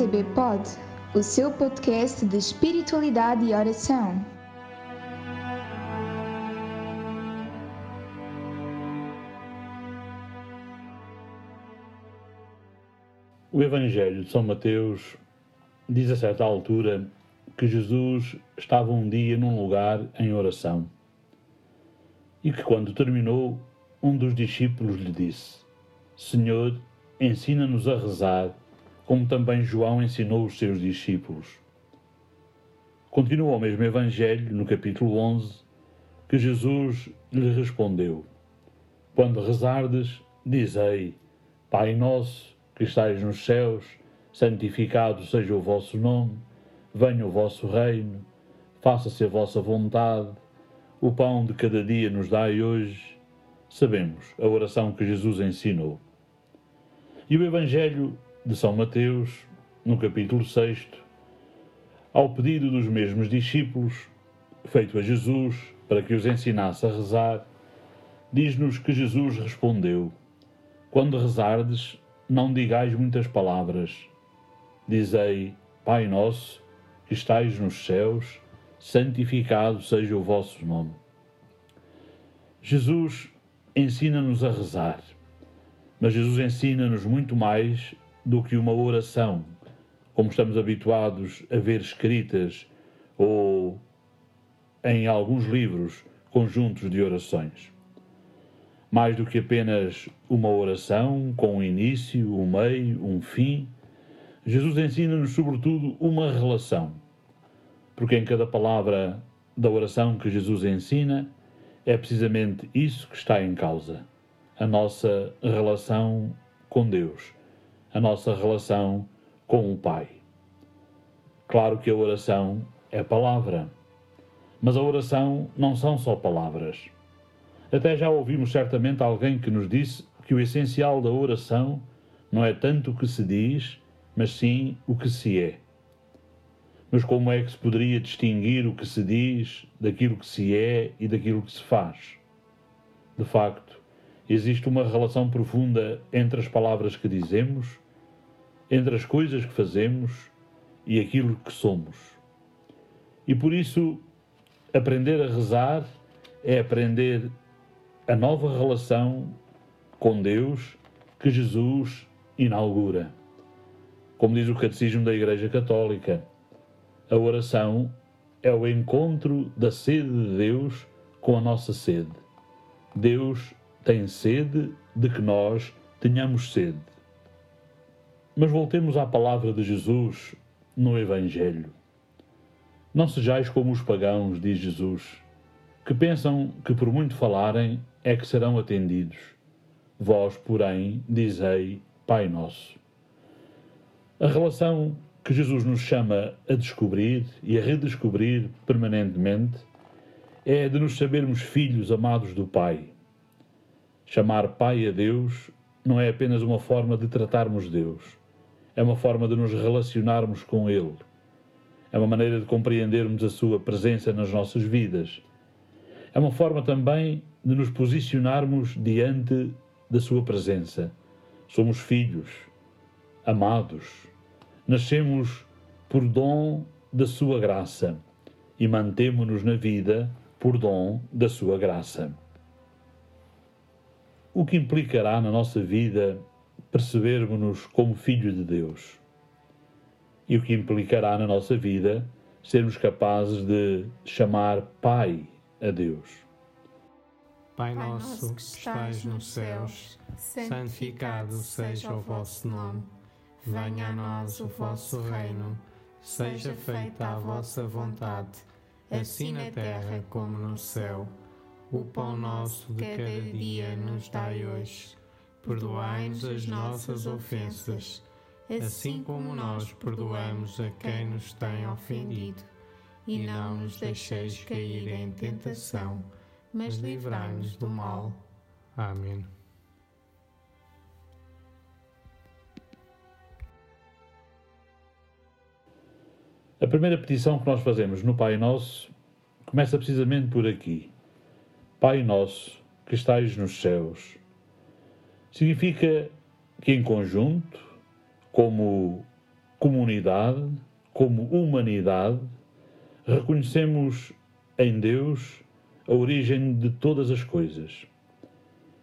ICB Pod, o seu podcast de espiritualidade e oração. O Evangelho de São Mateus diz a certa altura que Jesus estava um dia num lugar em oração e que, quando terminou, um dos discípulos lhe disse: Senhor, ensina-nos a rezar, como também João ensinou os seus discípulos. Continua o mesmo Evangelho, no capítulo 11, que Jesus lhe respondeu: Quando rezardes, dizei: Pai nosso que estais nos céus, santificado seja o vosso nome, venha o vosso reino, faça-se a vossa vontade. O pão de cada dia nos dai hoje. Sabemos a oração que Jesus ensinou. E o Evangelho de São Mateus, no capítulo 6, ao pedido dos mesmos discípulos, feito a Jesus para que os ensinasse a rezar, diz-nos que Jesus respondeu: Quando rezardes, não digais muitas palavras. Dizei, Pai nosso, que estais nos céus, santificado seja o vosso nome. Jesus ensina-nos a rezar, mas Jesus ensina-nos muito mais do que uma oração, como estamos habituados a ver escritas ou em alguns livros conjuntos de orações mais do que apenas uma oração com um início, um meio, um fim, Jesus ensina-nos, sobretudo, uma relação. Porque em cada palavra da oração que Jesus ensina, é precisamente isso que está em causa: a nossa relação com Deus, a nossa relação com o Pai. Claro que a oração é palavra, mas a oração não são só palavras. Até já ouvimos certamente alguém que nos disse que o essencial da oração não é tanto o que se diz, mas sim o que se é. Mas como é que se poderia distinguir o que se diz daquilo que se é e daquilo que se faz? De facto, existe uma relação profunda entre as palavras que dizemos, entre as coisas que fazemos e aquilo que somos. E por isso, aprender a rezar é aprender a nova relação com Deus que Jesus inaugura. Como diz o Catecismo da Igreja Católica, a oração é o encontro da sede de Deus com a nossa sede. Deus tem sede de que nós tenhamos sede. Mas voltemos à palavra de Jesus no Evangelho. Não sejais como os pagãos, diz Jesus, que pensam que por muito falarem é que serão atendidos. Vós, porém, dizei Pai Nosso. A relação que Jesus nos chama a descobrir e a redescobrir permanentemente é de nos sabermos filhos amados do Pai. Chamar Pai a Deus não é apenas uma forma de tratarmos Deus, é uma forma de nos relacionarmos com Ele. É uma maneira de compreendermos a Sua presença nas nossas vidas. É uma forma também de nos posicionarmos diante da Sua presença. Somos filhos, amados, nascemos por dom da Sua graça e mantemo-nos na vida por dom da Sua graça. O que implicará na nossa vida percebermos-nos como filhos de Deus? E o que implicará na nossa vida sermos capazes de chamar Pai a Deus? Pai nosso que estais nos céus, santificado seja o vosso nome. Venha a nós o vosso reino. Seja feita a vossa vontade, assim na terra como no céu. O pão nosso de cada dia nos dai hoje. Perdoai-nos as nossas ofensas, assim como nós perdoamos a quem nos tem ofendido. E não nos deixeis cair em tentação mas livrai-nos do mal. Amém. A primeira petição que nós fazemos no Pai Nosso começa precisamente por aqui. Pai Nosso, que estais nos céus. Significa que, em conjunto, como comunidade, como humanidade, reconhecemos em Deus a origem de todas as coisas.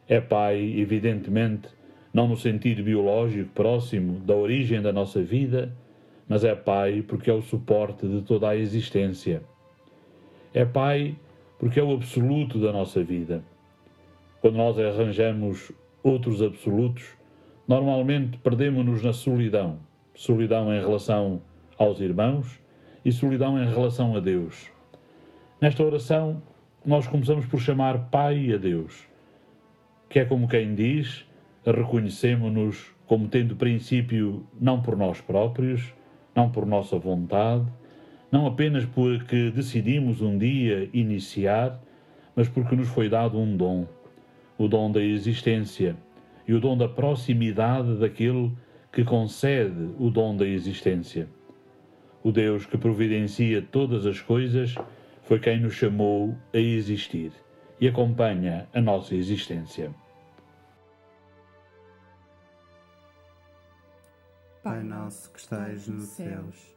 É Pai, evidentemente, não no sentido biológico próximo da origem da nossa vida, mas é Pai porque é o suporte de toda a existência. É Pai porque é o absoluto da nossa vida. Quando nós arranjamos outros absolutos, normalmente perdemos-nos na solidão. Solidão em relação aos irmãos e solidão em relação a Deus. Nesta oração, nós começamos por chamar Pai a Deus, que é como quem diz, reconhecemos-nos como tendo princípio não por nós próprios, não por nossa vontade, não apenas porque decidimos um dia iniciar, mas porque nos foi dado um dom, o dom da existência e o dom da proximidade daquele que concede o dom da existência. O Deus que providencia todas as coisas foi quem nos chamou a existir e acompanha a nossa existência. Pai nosso que estais nos céus,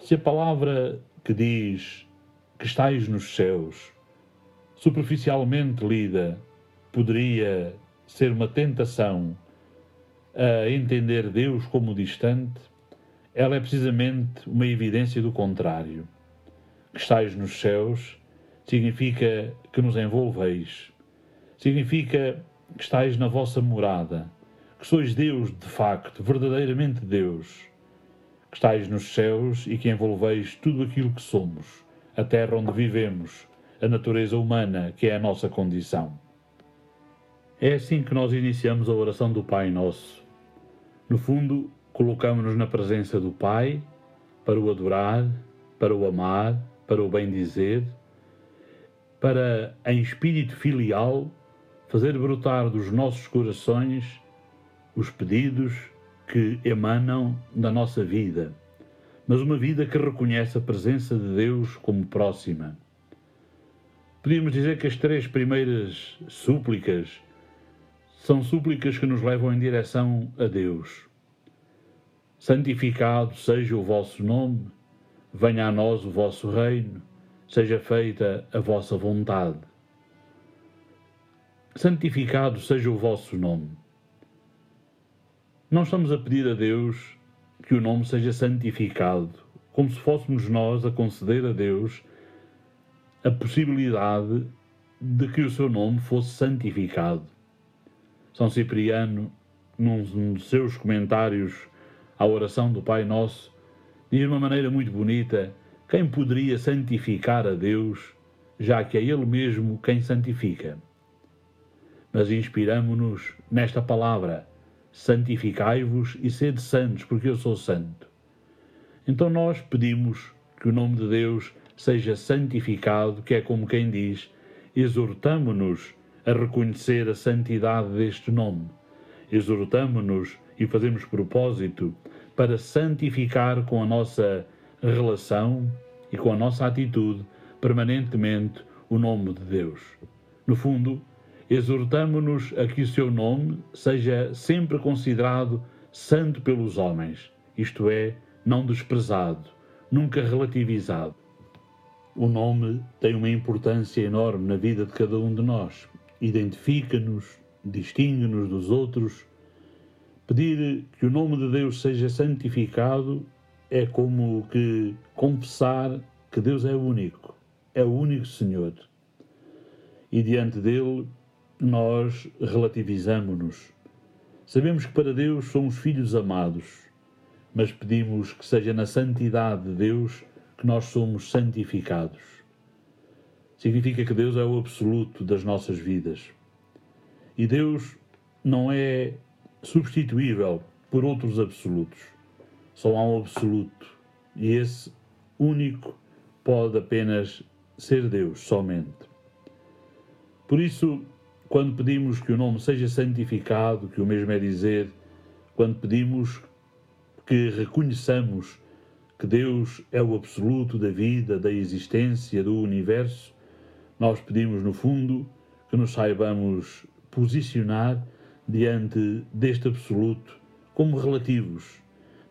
Se a palavra que diz que estais nos céus, superficialmente lida, poderia ser uma tentação a entender Deus como distante, ela é precisamente uma evidência do contrário. Que estais nos céus significa que nos envolveis, significa que estáis na vossa morada, que sois Deus de facto, verdadeiramente Deus, que estáis nos céus e que envolveis tudo aquilo que somos, a terra onde vivemos, a natureza humana que é a nossa condição. É assim que nós iniciamos a oração do Pai Nosso. No fundo, colocamos-nos na presença do Pai para o adorar, para o amar, para o bem dizer para, em espírito filial, fazer brotar dos nossos corações os pedidos que emanam da nossa vida, mas uma vida que reconhece a presença de Deus como próxima. Podíamos dizer que as três primeiras súplicas são súplicas que nos levam em direção a Deus. Santificado seja o vosso nome, venha a nós o vosso reino seja feita a vossa vontade. Santificado seja o vosso nome. Não estamos a pedir a Deus que o nome seja santificado, como se fôssemos nós a conceder a Deus a possibilidade de que o seu nome fosse santificado. São Cipriano, num dos seus comentários à oração do Pai Nosso, diz de uma maneira muito bonita quem poderia santificar a Deus, já que é Ele mesmo quem santifica? Mas inspiramo-nos nesta palavra: santificai-vos e sede santos, porque eu sou santo. Então nós pedimos que o nome de Deus seja santificado, que é como quem diz, exortamo-nos a reconhecer a santidade deste nome. Exortamo-nos e fazemos propósito para santificar com a nossa relação e com a nossa atitude permanentemente o nome de Deus. No fundo, exortamo-nos a que o seu nome seja sempre considerado santo pelos homens, isto é, não desprezado, nunca relativizado. O nome tem uma importância enorme na vida de cada um de nós. Identifica-nos, distingue-nos dos outros. Pedir que o nome de Deus seja santificado é como que confessar que Deus é único, é o único Senhor. E diante dele nós relativizamos-nos. Sabemos que para Deus somos filhos amados, mas pedimos que seja na santidade de Deus que nós somos santificados. Significa que Deus é o absoluto das nossas vidas. E Deus não é substituível por outros absolutos. Só há um absoluto. E esse único pode apenas ser Deus, somente. Por isso, quando pedimos que o nome seja santificado, que o mesmo é dizer, quando pedimos que reconheçamos que Deus é o absoluto da vida, da existência, do universo, nós pedimos, no fundo, que nos saibamos posicionar diante deste absoluto como relativos.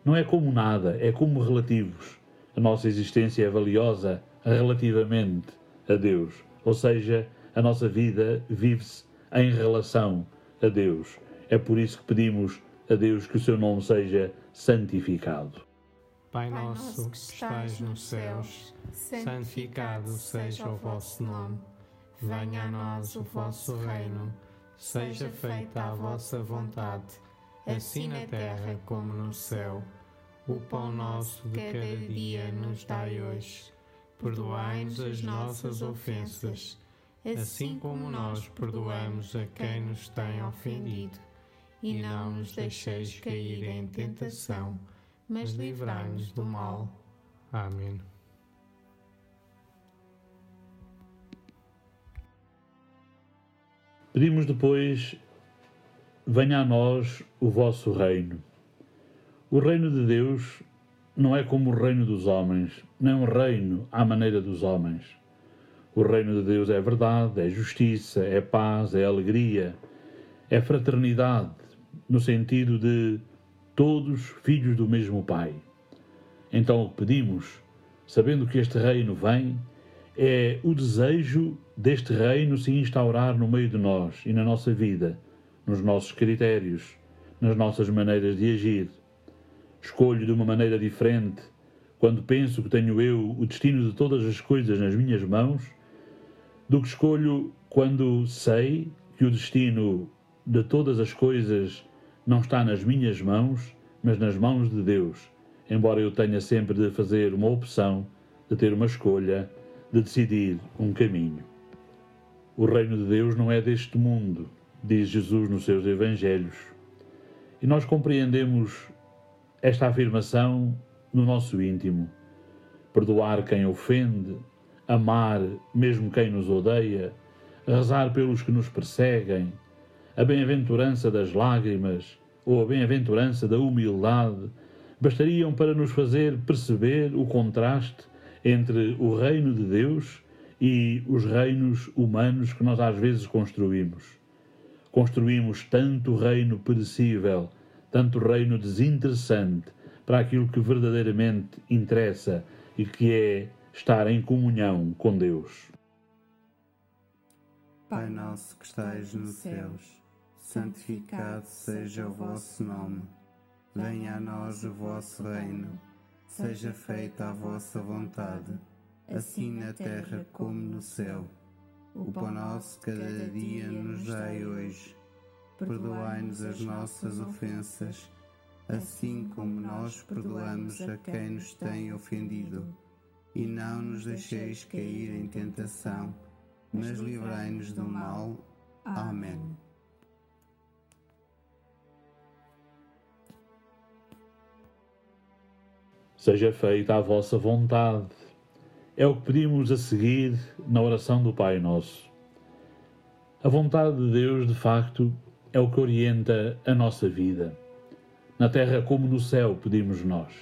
Não é como nada, é como relativos. A nossa existência é valiosa relativamente a Deus, ou seja, a nossa vida vive-se em relação a Deus. É por isso que pedimos a Deus que o seu nome seja santificado. Pai nosso que estais nos céus, santificado seja o vosso nome. Venha a nós o vosso reino. Seja feita a vossa vontade, assim na terra como no céu. O pão nosso de cada dia nos dai hoje. Perdoai-nos as nossas ofensas assim como nós perdoamos a quem nos tem ofendido. E não nos deixeis cair em tentação, mas livrai-nos do mal. Amém. Pedimos depois: venha a nós o vosso reino. O reino de Deus não é como o reino dos homens, nem um reino à maneira dos homens. O reino de Deus é verdade, é justiça, é paz, é alegria, é fraternidade, no sentido de todos filhos do mesmo Pai. Então o que pedimos, sabendo que este reino vem, é o desejo deste reino se instaurar no meio de nós e na nossa vida, nos nossos critérios, nas nossas maneiras de agir. Escolho de uma maneira diferente quando penso que tenho eu o destino de todas as coisas nas minhas mãos do que escolho quando sei que o destino de todas as coisas não está nas minhas mãos, mas nas mãos de Deus, embora eu tenha sempre de fazer uma opção, de ter uma escolha, de decidir um caminho. O reino de Deus não é deste mundo, diz Jesus nos seus evangelhos. E nós compreendemos esta afirmação no nosso íntimo. Perdoar quem ofende, amar mesmo quem nos odeia, rezar pelos que nos perseguem, a bem-aventurança das lágrimas ou a bem-aventurança da humildade bastariam para nos fazer perceber o contraste entre o reino de Deus e os reinos humanos que nós às vezes construímos. Construímos tanto reino perecível, tanto reino desinteressante para aquilo que verdadeiramente interessa e que é estar em comunhão com Deus. Pai nosso que estais nos céus, santificado seja o vosso nome. Venha a nós o vosso reino. Seja feita a vossa vontade, assim na terra como no céu. O pão nosso cada dia nos dai hoje. Perdoai-nos as nossas ofensas, assim como nós perdoamos a quem nos tem ofendido e não nos deixeis cair em tentação, mas livrai-nos do mal. Amém. Seja feita a vossa vontade. É o que pedimos a seguir na oração do Pai Nosso. A vontade de Deus, de facto, é o que orienta a nossa vida. Na terra como no céu, pedimos nós.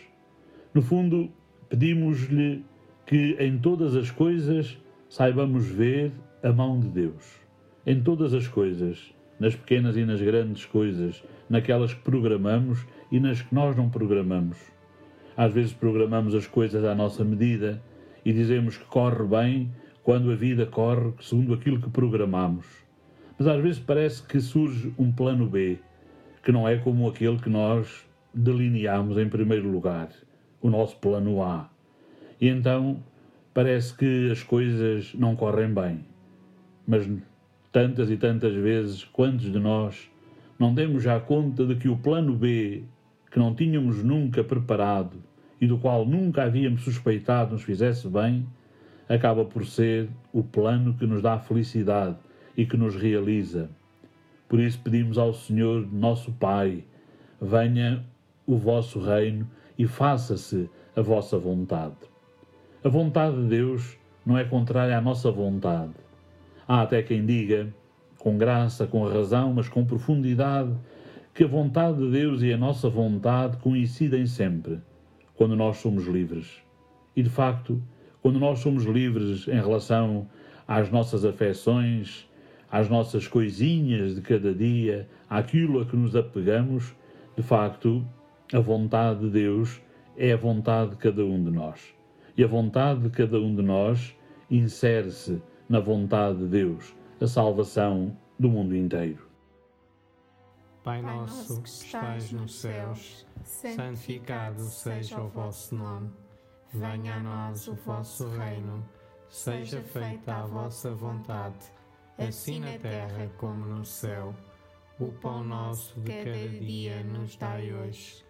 No fundo, pedimos-lhe que em todas as coisas saibamos ver a mão de Deus. Em todas as coisas, nas pequenas e nas grandes coisas, naquelas que programamos e nas que nós não programamos. Às vezes programamos as coisas à nossa medida e dizemos que corre bem quando a vida corre segundo aquilo que programamos. Mas às vezes parece que surge um plano B, que não é como aquele que nós delineamos em primeiro lugar, o nosso plano A. E então parece que as coisas não correm bem. Mas tantas e tantas vezes, quantos de nós não demos já conta de que o plano B, que não tínhamos nunca preparado e do qual nunca havíamos suspeitado nos fizesse bem, acaba por ser o plano que nos dá felicidade e que nos realiza. Por isso pedimos ao Senhor, nosso Pai, venha o vosso reino e faça-se a vossa vontade. A vontade de Deus não é contrária à nossa vontade. Há até quem diga, com graça, com razão, mas com profundidade, que a vontade de Deus e a nossa vontade coincidem sempre, quando nós somos livres. E de facto, quando nós somos livres em relação às nossas afecções, às nossas coisinhas de cada dia, àquilo a que nos apegamos, de facto, a vontade de Deus é a vontade de cada um de nós. E a vontade de cada um de nós insere-se na vontade de Deus, a salvação do mundo inteiro. Pai nosso que estais nos céus, santificado seja o vosso nome. Venha a nós o vosso reino. Seja feita a vossa vontade, assim na terra como no céu. O pão nosso de cada dia nos dai hoje.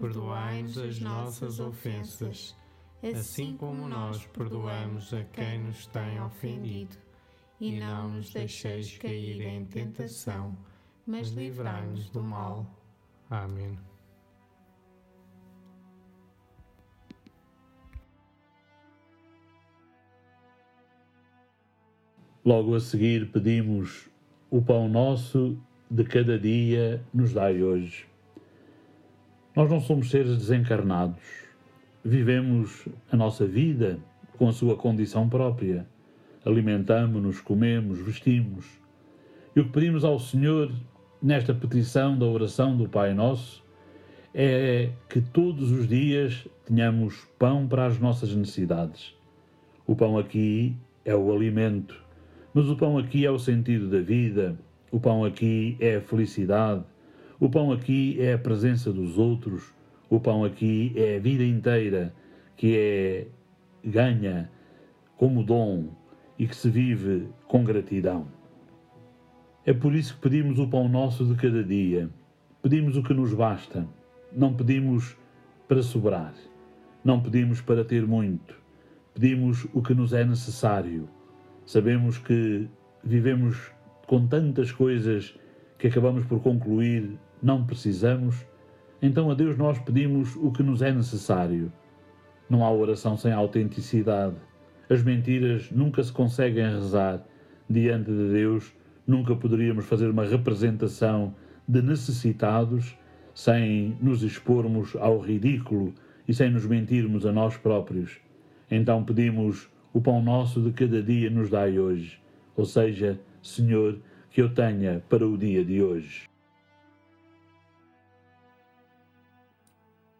Perdoai-nos as nossas ofensas, assim como nós perdoamos a quem nos tem ofendido. E não nos deixeis cair em tentação mas livrai-nos do mal. Amém. Logo a seguir pedimos o pão nosso de cada dia nos dai hoje. Nós não somos seres desencarnados. Vivemos a nossa vida com a sua condição própria. Alimentamos-nos, comemos, vestimos. E o que pedimos ao Senhor nesta petição da oração do Pai Nosso é que todos os dias tenhamos pão para as nossas necessidades. O pão aqui é o alimento, mas o pão aqui é o sentido da vida, o pão aqui é a felicidade, o pão aqui é a presença dos outros, o pão aqui é a vida inteira que é ganha como dom e que se vive com gratidão. É por isso que pedimos o pão nosso de cada dia. Pedimos o que nos basta. Não pedimos para sobrar. Não pedimos para ter muito. Pedimos o que nos é necessário. Sabemos que vivemos com tantas coisas que acabamos por concluir não precisamos. Então a Deus nós pedimos o que nos é necessário. Não há oração sem autenticidade. As mentiras nunca se conseguem rezar diante de Deus Nunca poderíamos fazer uma representação de necessitados sem nos expormos ao ridículo e sem nos mentirmos a nós próprios. Então pedimos: o pão nosso de cada dia nos dai hoje, ou seja, Senhor, que eu tenha para o dia de hoje.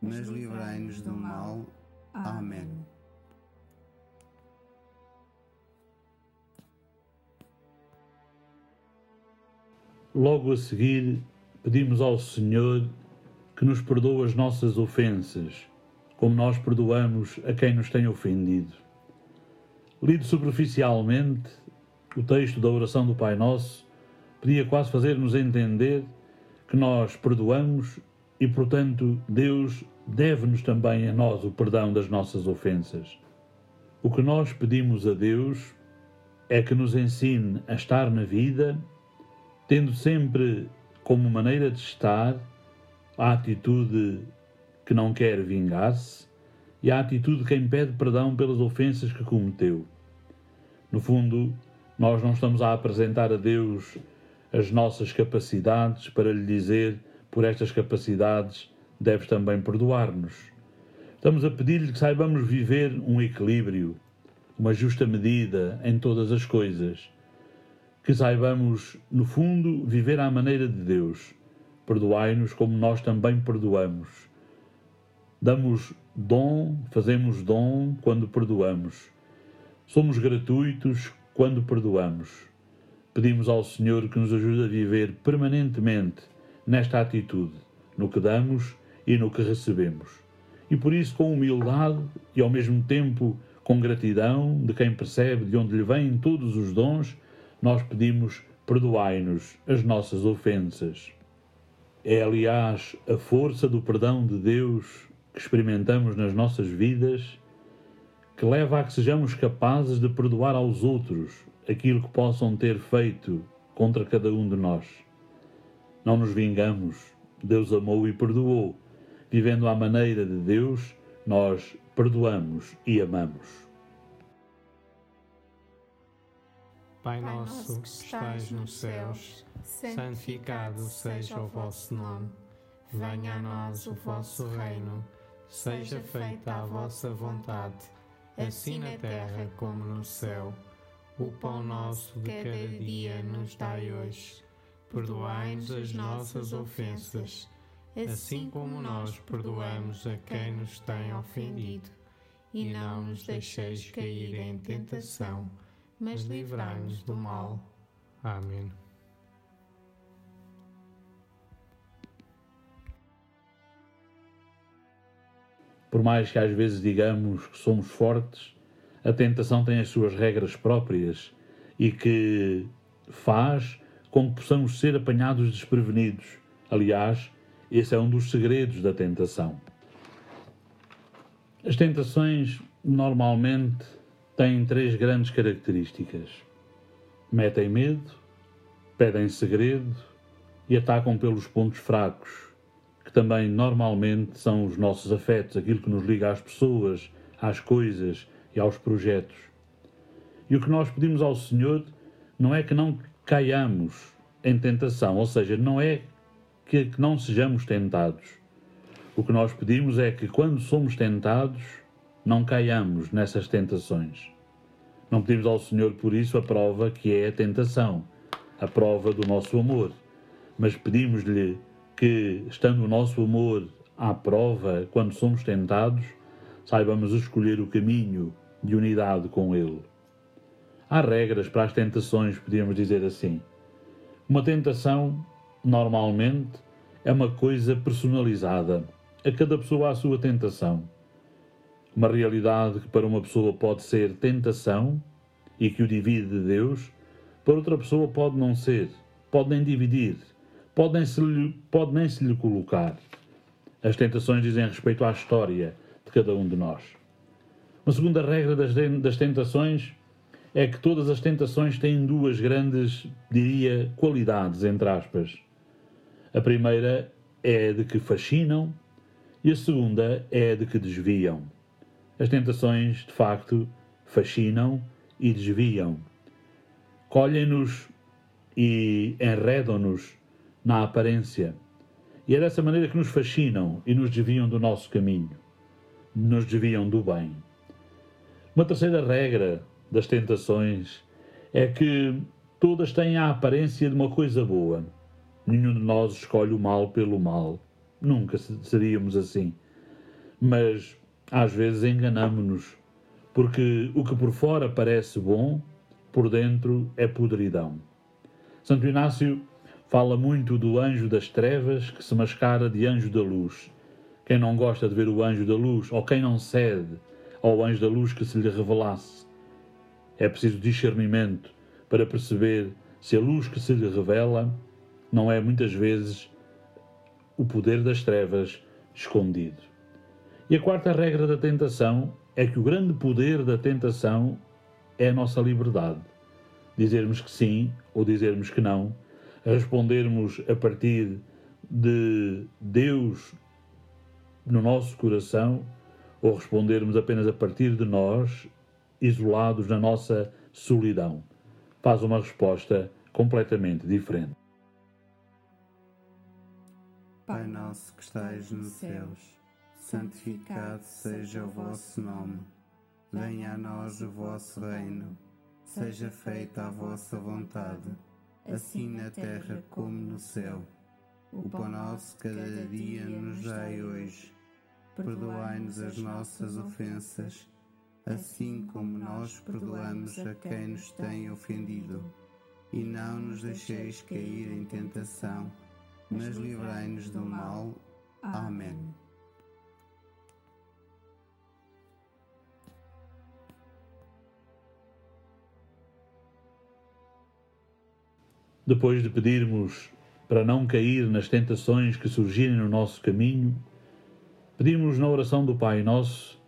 mas livrai-nos do mal. Amém. Logo a seguir, pedimos ao Senhor que nos perdoe as nossas ofensas, como nós perdoamos a quem nos tem ofendido. Lido superficialmente, o texto da oração do Pai Nosso podia quase fazer-nos entender que nós perdoamos e, portanto, Deus deve-nos também a nós o perdão das nossas ofensas. O que nós pedimos a Deus é que nos ensine a estar na vida tendo sempre como maneira de estar a atitude que não quer vingar-se e a atitude de quem pede perdão pelas ofensas que cometeu. No fundo, nós não estamos a apresentar a Deus as nossas capacidades para lhe dizer, por estas capacidades, deves também perdoar-nos. Estamos a pedir-lhe que saibamos viver um equilíbrio, uma justa medida em todas as coisas que saibamos, no fundo, viver à maneira de Deus. Perdoai-nos como nós também perdoamos. Damos dom, fazemos dom quando perdoamos. Somos gratuitos quando perdoamos. Pedimos ao Senhor que nos ajude a viver permanentemente nesta atitude, no que damos e no que recebemos. E por isso, com humildade e ao mesmo tempo com gratidão de quem percebe de onde lhe vêm todos os dons, nós pedimos: perdoai-nos as nossas ofensas. É, aliás, a força do perdão de Deus que experimentamos nas nossas vidas que leva a que sejamos capazes de perdoar aos outros aquilo que possam ter feito contra cada um de nós. Não nos vingamos, Deus amou e perdoou. Vivendo à maneira de Deus, nós perdoamos e amamos. Pai nosso que estais nos céus, santificado seja o vosso nome. Venha a nós o vosso reino. Seja feita a vossa vontade, assim na terra como no céu. O pão nosso de cada dia nos dai hoje. Perdoai-nos as nossas ofensas, assim como nós perdoamos a quem nos tem ofendido. E não nos deixeis cair em tentação, mas livrai-nos do mal. Amém. Por mais que às vezes digamos que somos fortes, a tentação tem as suas regras próprias e que faz com que possamos ser apanhados desprevenidos. Aliás, esse é um dos segredos da tentação. As tentações normalmente têm três grandes características: metem medo, pedem segredo e atacam pelos pontos fracos, que também normalmente são os nossos afetos, aquilo que nos liga às pessoas, às coisas e aos projetos. E o que nós pedimos ao Senhor não é que não caiamos em tentação, ou seja, não é que, não sejamos tentados. O que nós pedimos é que quando somos tentados, não caiamos nessas tentações. Não pedimos ao Senhor por isso a prova que é a tentação, a prova do nosso amor, mas pedimos-lhe que, estando o nosso amor à prova quando somos tentados, saibamos escolher o caminho de unidade com Ele. Há regras para as tentações, podíamos dizer assim. Uma tentação, normalmente, é uma coisa personalizada. A cada pessoa há a sua tentação. Uma realidade que para uma pessoa pode ser tentação e que o divide de Deus, para outra pessoa pode não ser, pode nem dividir, pode nem se lhe, pode nem se lhe colocar. As tentações dizem respeito à história de cada um de nós. Uma segunda regra das, das tentações é que todas as tentações têm duas grandes, diria, qualidades, entre aspas. A primeira é de que fascinam e a segunda é de que desviam. As tentações, de facto, fascinam e desviam. Colhem-nos e enredam-nos na aparência. E é dessa maneira que nos fascinam e nos desviam do nosso caminho, nos desviam do bem. Uma terceira regra das tentações é que todas têm a aparência de uma coisa boa. Nenhum de nós escolhe o mal pelo mal. Nunca seríamos assim. Mas às vezes enganamos-nos, porque o que por fora parece bom, por dentro é podridão. Santo Inácio fala muito do anjo das trevas que se mascara de anjo da luz. Quem não gosta de ver o anjo da luz, ou quem não cede ao anjo da luz que se lhe revelasse. É preciso discernimento para perceber se a luz que se lhe revela não é muitas vezes o poder das trevas escondido. E a quarta regra da tentação é que o grande poder da tentação é a nossa liberdade. Dizermos que sim ou dizermos que não, respondermos a partir de Deus no nosso coração ou respondermos apenas a partir de nós, isolados na nossa solidão. Faz uma resposta completamente diferente. Pai nosso que estais nos céus, santificado seja o vosso nome. Venha a nós o vosso reino. Seja feita a vossa vontade, assim na terra como no céu. O pão nosso cada dia nos dai hoje perdoai-nos as nossas ofensas, assim como nós perdoamos a quem nos tem ofendido. E não nos deixeis cair em tentação, mas livrai-nos do mal. Amém. Depois de pedirmos para não cair nas tentações que surgirem no nosso caminho, pedimos na oração do Pai Nosso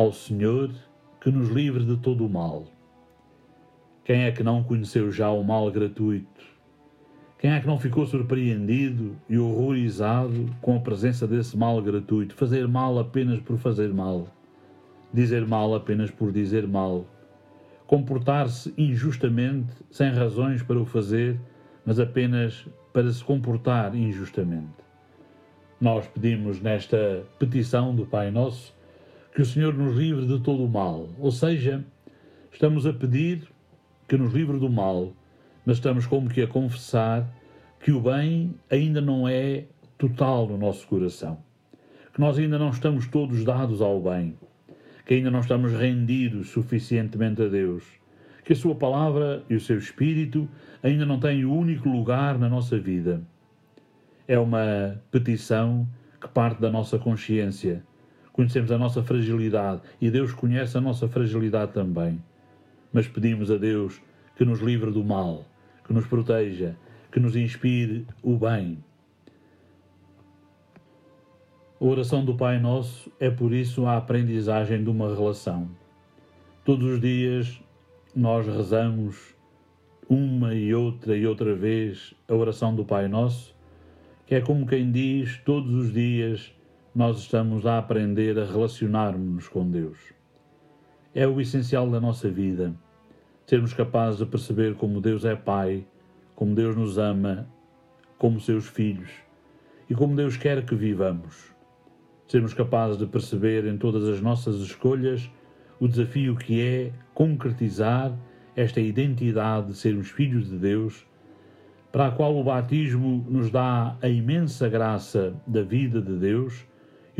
ao Senhor que nos livre de todo o mal. Quem é que não conheceu já o mal gratuito? Quem é que não ficou surpreendido e horrorizado com a presença desse mal gratuito? Fazer mal apenas por fazer mal. Dizer mal apenas por dizer mal. Comportar-se injustamente, sem razões para o fazer, mas apenas para se comportar injustamente. Nós pedimos nesta petição do Pai Nosso que o Senhor nos livre de todo o mal, ou seja, estamos a pedir que nos livre do mal, mas estamos como que a confessar que o bem ainda não é total no nosso coração, que nós ainda não estamos todos dados ao bem, que ainda não estamos rendidos suficientemente a Deus, que a Sua palavra e o seu Espírito ainda não têm o único lugar na nossa vida. É uma petição que parte da nossa consciência. Conhecemos a nossa fragilidade e Deus conhece a nossa fragilidade também. Mas pedimos a Deus que nos livre do mal, que nos proteja, que nos inspire o bem. A oração do Pai Nosso é por isso a aprendizagem de uma relação. Todos os dias nós rezamos uma e outra e outra vez a oração do Pai Nosso, que é como quem diz, todos os dias nós estamos a aprender a relacionar-nos com Deus. É o essencial da nossa vida, sermos capazes de perceber como Deus é Pai, como Deus nos ama, como seus filhos e como Deus quer que vivamos. Sermos capazes de perceber em todas as nossas escolhas o desafio que é concretizar esta identidade de sermos filhos de Deus, para a qual o batismo nos dá a imensa graça da vida de Deus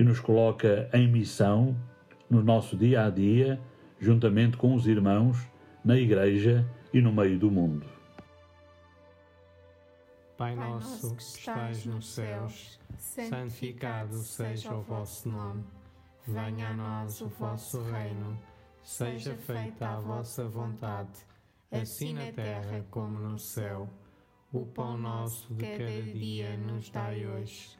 e nos coloca em missão no nosso dia a dia, juntamente com os irmãos, na Igreja e no meio do mundo. Pai nosso que estais nos céus, santificado seja o vosso nome. Venha a nós o vosso reino Seja feita a vossa vontade, assim na terra como no céu. O pão nosso de cada dia nos dai hoje.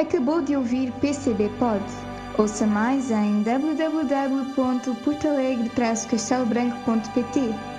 Acabou de ouvir PCB Pod. Ouça mais em www.portalegre-castelobranco.pt